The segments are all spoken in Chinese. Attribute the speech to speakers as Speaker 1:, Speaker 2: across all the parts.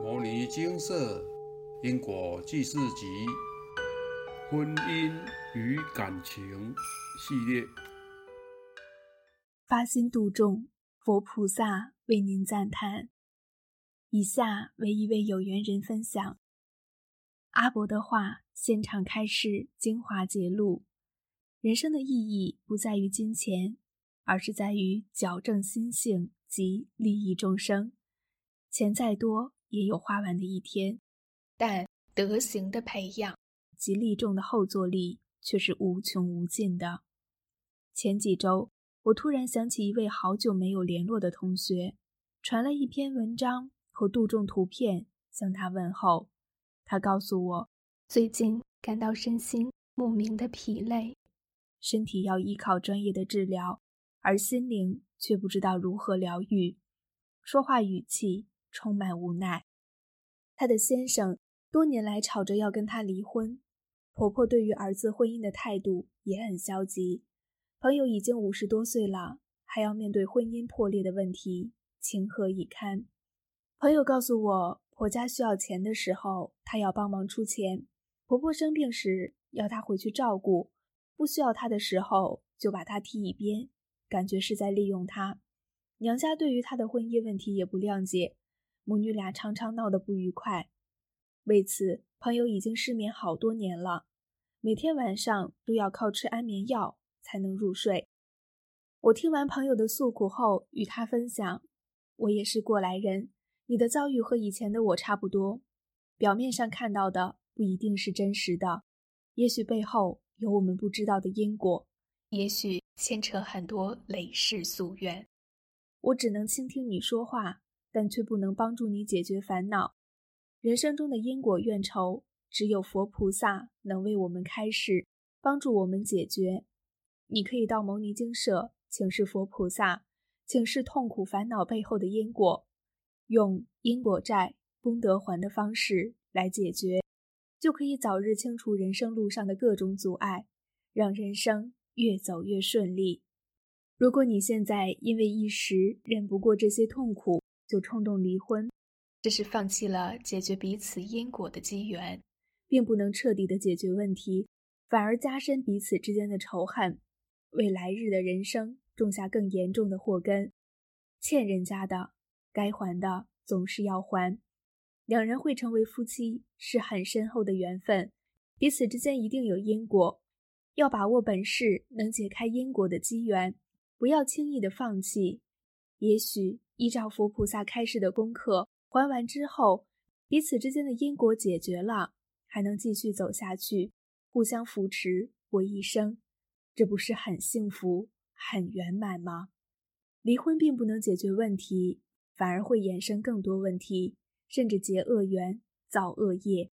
Speaker 1: 《摩尼金色因果记事集》婚姻与感情系列，
Speaker 2: 发心度众，佛菩萨为您赞叹。以下为一位有缘人分享阿伯的话：现场开示，精华揭露。人生的意义不在于金钱，而是在于矫正心性及利益众生。钱再多，也有花完的一天，但德行的培养及利众的后坐力却是无穷无尽的。前几周，我突然想起一位好久没有联络的同学，传了一篇文章和杜仲图片向他问候。他告诉我，最近感到身心莫名的疲累。身体要依靠专业的治疗，而心灵却不知道如何疗愈。说话语气充满无奈。她的先生多年来吵着要跟她离婚，婆婆对于儿子婚姻的态度也很消极。朋友已经五十多岁了，还要面对婚姻破裂的问题，情何以堪？朋友告诉我，婆家需要钱的时候，她要帮忙出钱；婆婆生病时，要她回去照顾。不需要她的时候，就把她踢一边，感觉是在利用她。娘家对于她的婚姻问题也不谅解，母女俩常常闹得不愉快。为此，朋友已经失眠好多年了，每天晚上都要靠吃安眠药才能入睡。我听完朋友的诉苦后，与他分享：“我也是过来人，你的遭遇和以前的我差不多。表面上看到的不一定是真实的，也许背后……”有我们不知道的因果，也许牵扯很多累世夙愿。我只能倾听你说话，但却不能帮助你解决烦恼。人生中的因果怨仇，只有佛菩萨能为我们开示，帮助我们解决。你可以到牟尼精舍请示佛菩萨，请示痛苦烦恼背后的因果，用因果债功德还的方式来解决。就可以早日清除人生路上的各种阻碍，让人生越走越顺利。如果你现在因为一时忍不过这些痛苦就冲动离婚，这是放弃了解决彼此因果的机缘，并不能彻底的解决问题，反而加深彼此之间的仇恨，为来日的人生种下更严重的祸根。欠人家的，该还的总是要还。两人会成为夫妻是很深厚的缘分，彼此之间一定有因果，要把握本事能解开因果的机缘，不要轻易的放弃。也许依照佛菩萨开示的功课还完之后，彼此之间的因果解决了，还能继续走下去，互相扶持过一生，这不是很幸福、很圆满吗？离婚并不能解决问题，反而会衍生更多问题。甚至结恶缘、造恶业，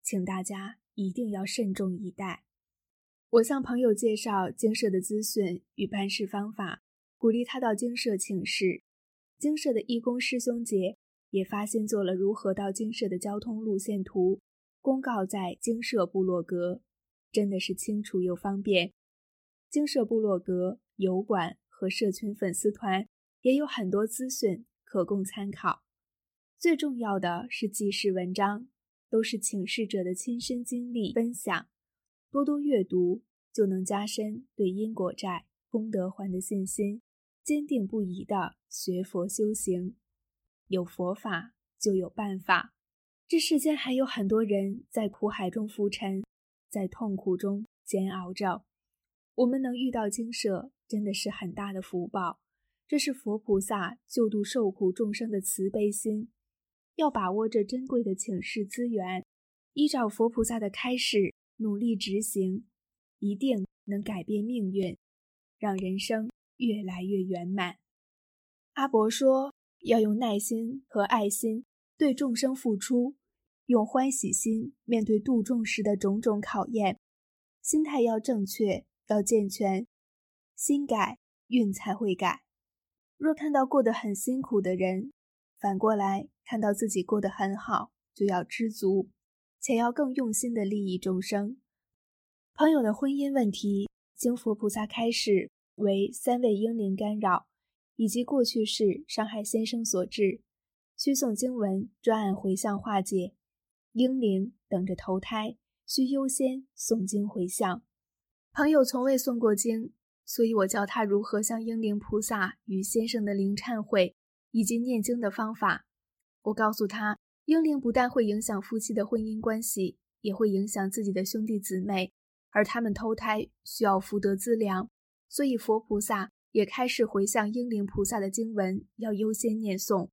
Speaker 2: 请大家一定要慎重以待。我向朋友介绍精舍的资讯与办事方法，鼓励他到精舍请示。精舍的义工师兄姐也发现做了如何到精舍的交通路线图，公告在精舍部落格，真的是清楚又方便。精舍部落格、油管和社群粉丝团也有很多资讯可供参考。最重要的是记事文章，都是请示者的亲身经历分享，多多阅读就能加深对因果债、功德还的信心，坚定不移的学佛修行。有佛法就有办法。这世间还有很多人在苦海中浮沉，在痛苦中煎熬着。我们能遇到精舍，真的是很大的福报。这是佛菩萨救度受苦众生的慈悲心。要把握这珍贵的请示资源，依照佛菩萨的开示努力执行，一定能改变命运，让人生越来越圆满。阿伯说，要用耐心和爱心对众生付出，用欢喜心面对度众时的种种考验，心态要正确，要健全，心改运才会改。若看到过得很辛苦的人，反过来看到自己过得很好，就要知足，且要更用心的利益众生。朋友的婚姻问题，经佛菩萨开示为三位婴灵干扰，以及过去世伤害先生所致。需诵经文，专案回向化解。婴灵等着投胎，需优先诵经回向。朋友从未诵过经，所以我教他如何向婴灵菩萨与先生的灵忏悔，以及念经的方法。我告诉他，婴灵不但会影响夫妻的婚姻关系，也会影响自己的兄弟姊妹，而他们投胎需要福德资粮，所以佛菩萨也开始回向英灵菩萨的经文要优先念诵。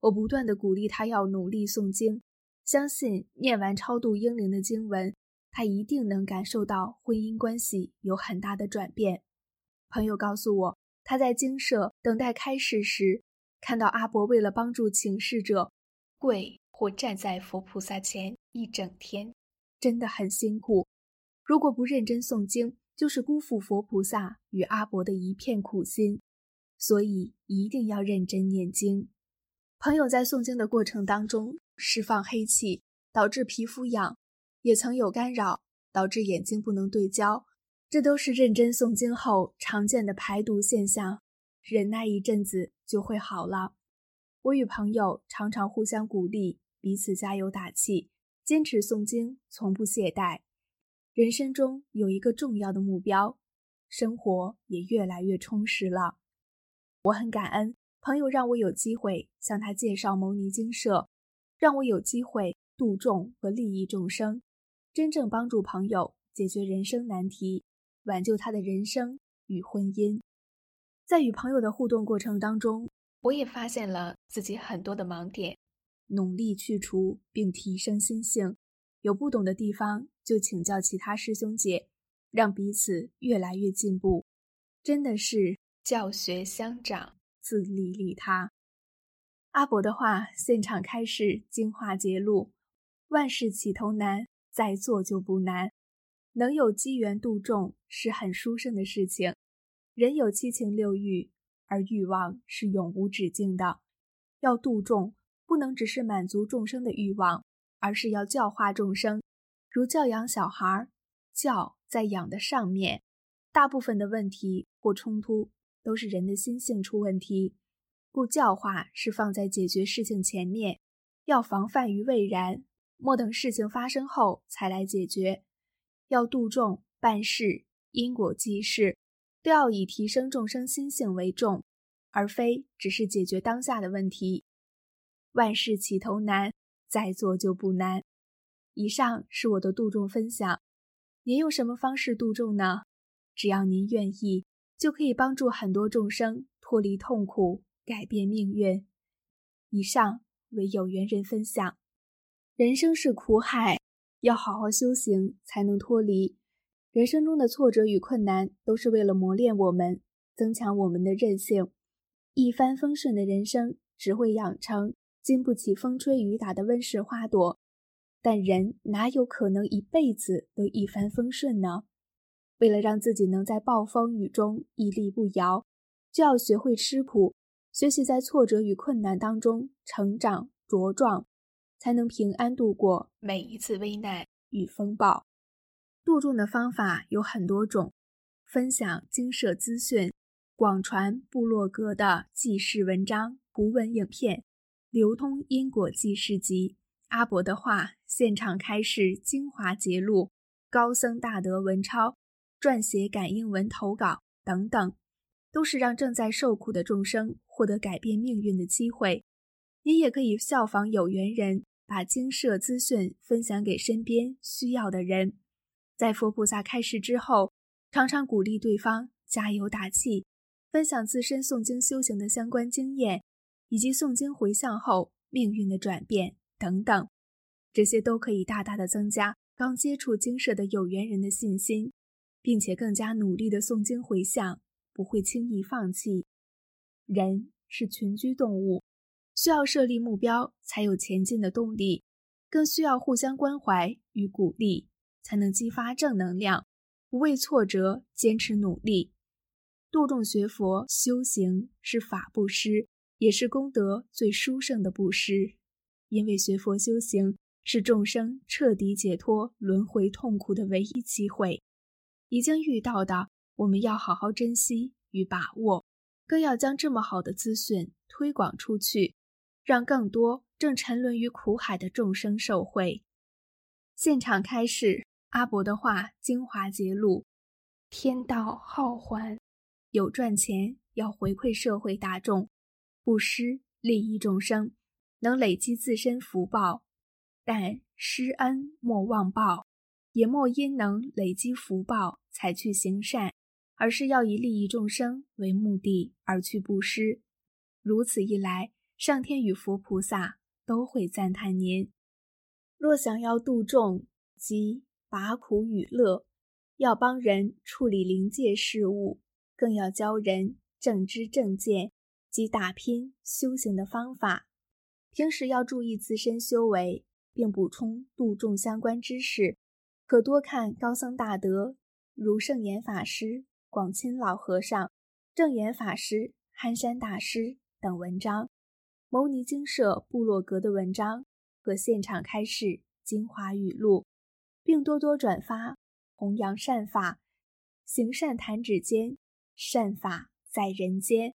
Speaker 2: 我不断的鼓励他要努力诵经，相信念完超度英灵的经文，他一定能感受到婚姻关系有很大的转变。朋友告诉我，他在精舍等待开示时，看到阿伯为了帮助请示者，跪或站在佛菩萨前一整天，真的很辛苦。如果不认真诵经，就是辜负佛菩萨与阿伯的一片苦心。所以一定要认真念经。朋友在诵经的过程当中释放黑气，导致皮肤痒，也曾有干扰，导致眼睛不能对焦。这都是认真诵经后常见的排毒现象，忍耐一阵子就会好了。我与朋友常常互相鼓励，彼此加油打气，坚持诵经，从不懈怠。人生中有一个重要的目标，生活也越来越充实了。我很感恩朋友让我有机会向他介绍牟尼精舍，让我有机会度众和利益众生，真正帮助朋友解决人生难题。挽救他的人生与婚姻，在与朋友的互动过程当中，我也发现了自己很多的盲点，努力去除并提升心性。有不懂的地方就请教其他师兄姐，让彼此越来越进步。真的是教学相长，自利利他。阿伯的话，现场开示精华揭露：万事起头难，再做就不难。能有机缘度众是很殊胜的事情。人有七情六欲，而欲望是永无止境的。要度众，不能只是满足众生的欲望，而是要教化众生，如教养小孩。教在养的上面，大部分的问题或冲突都是人的心性出问题，故教化是放在解决事情前面，要防范于未然，莫等事情发生后才来解决。要度众办事，因果济世，都要以提升众生心性为重，而非只是解决当下的问题。万事起头难，再做就不难。以上是我的度众分享，您用什么方式度众呢？只要您愿意，就可以帮助很多众生脱离痛苦，改变命运。以上为有缘人分享。人生是苦海。要好好修行，才能脱离人生中的挫折与困难，都是为了磨练我们，增强我们的韧性。一帆风顺的人生，只会养成经不起风吹雨打的温室花朵。但人哪有可能一辈子都一帆风顺呢？为了让自己能在暴风雨中屹立不摇，就要学会吃苦，学习在挫折与困难当中成长茁壮。才能平安度过每一次危难与风暴。度众的方法有很多种，分享精舍资讯，广传部落格的记事文章、图文影片，流通因果记事集，阿伯的话，现场开示精华节录，高僧大德文钞，撰写感应文投稿等等，都是让正在受苦的众生获得改变命运的机会。你也可以效仿有缘人。把精舍资讯分享给身边需要的人，在佛菩萨开示之后，常常鼓励对方加油打气，分享自身诵经修行的相关经验，以及诵经回向后命运的转变等等，这些都可以大大的增加刚接触精舍的有缘人的信心，并且更加努力的诵经回向，不会轻易放弃。人是群居动物。需要设立目标，才有前进的动力；更需要互相关怀与鼓励，才能激发正能量，不畏挫折，坚持努力。度众学佛修行是法布施，也是功德最殊胜的布施。因为学佛修行是众生彻底解脱轮回痛苦的唯一机会。已经遇到的，我们要好好珍惜与把握，更要将这么好的资讯推广出去。让更多正沉沦于苦海的众生受惠。现场开始，阿伯的话精华揭露：天道好还，有赚钱要回馈社会大众，布施利益众生，能累积自身福报。但施恩莫忘报，也莫因能累积福报才去行善，而是要以利益众生为目的而去布施。如此一来，上天与佛菩萨都会赞叹您。若想要度众，即拔苦与乐，要帮人处理灵界事务，更要教人正知正见及打拼修行的方法。平时要注意自身修为，并补充度众相关知识，可多看高僧大德，如圣严法师、广钦老和尚、正严法师、憨山大师等文章，牟尼精舍部落格的文章和现场开示。精华语录，并多多转发，弘扬善法，行善弹指间，善法在人间。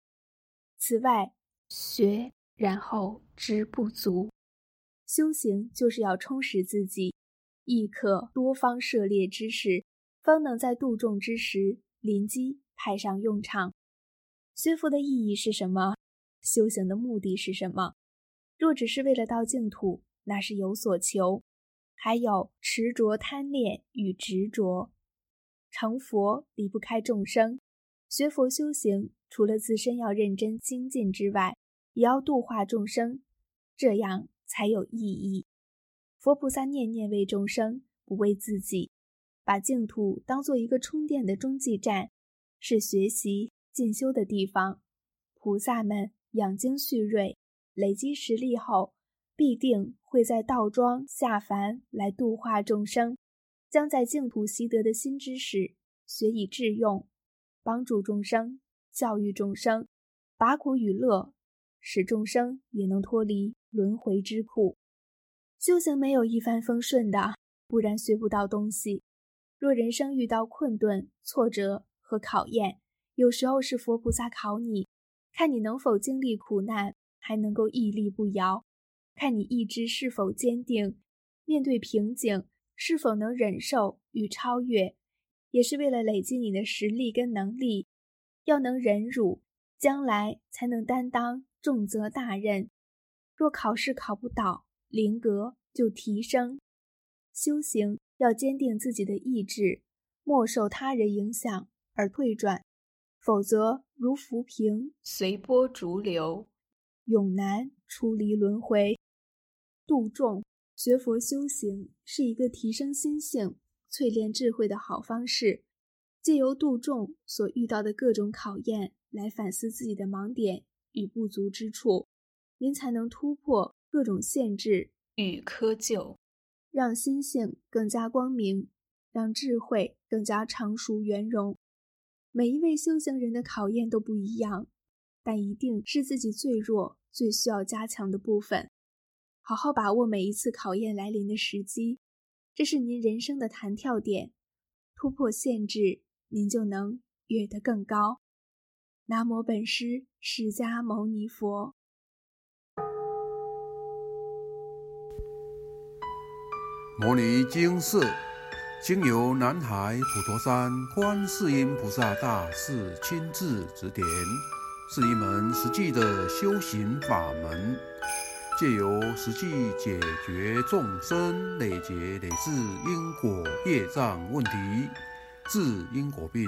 Speaker 2: 此外，学然后知不足，修行就是要充实自己，亦可多方涉猎知识，方能在度众之时临机派上用场。学佛的意义是什么？修行的目的是什么？若只是为了到净土，那是有所求。还有执着、贪恋与执着，成佛离不开众生。学佛修行，除了自身要认真精进之外，也要度化众生，这样才有意义。佛菩萨念念为众生，不为自己，把净土当做一个充电的中继站，是学习进修的地方。菩萨们养精蓄锐，累积实力后。必定会在道庄下凡来度化众生，将在净土习得的新知识学以致用，帮助众生，教育众生，把苦与乐，使众生也能脱离轮回之苦。修行没有一帆风顺的，不然学不到东西。若人生遇到困顿、挫折和考验，有时候是佛菩萨考你，看你能否经历苦难，还能够屹立不摇。看你意志是否坚定，面对瓶颈是否能忍受与超越，也是为了累积你的实力跟能力。要能忍辱，将来才能担当重则大任。若考试考不倒，灵格就提升。修行要坚定自己的意志，莫受他人影响而退转，否则如浮萍随波逐流，永难出离轮回。度众学佛修行是一个提升心性、淬炼智慧的好方式。借由度众所遇到的各种考验，来反思自己的盲点与不足之处，您才能突破各种限制与窠臼，让心性更加光明，让智慧更加成熟圆融。每一位修行人的考验都不一样，但一定是自己最弱、最需要加强的部分。好好把握每一次考验来临的时机，这是您人生的弹跳点。突破限制，您就能跃得更高。南无本师释迦牟尼佛。
Speaker 1: 摩尼经寺经由南海普陀山观世音菩萨大士亲自指点，是一门实际的修行法门。借由实际解决众生累劫累世因果业障问题，治因果病，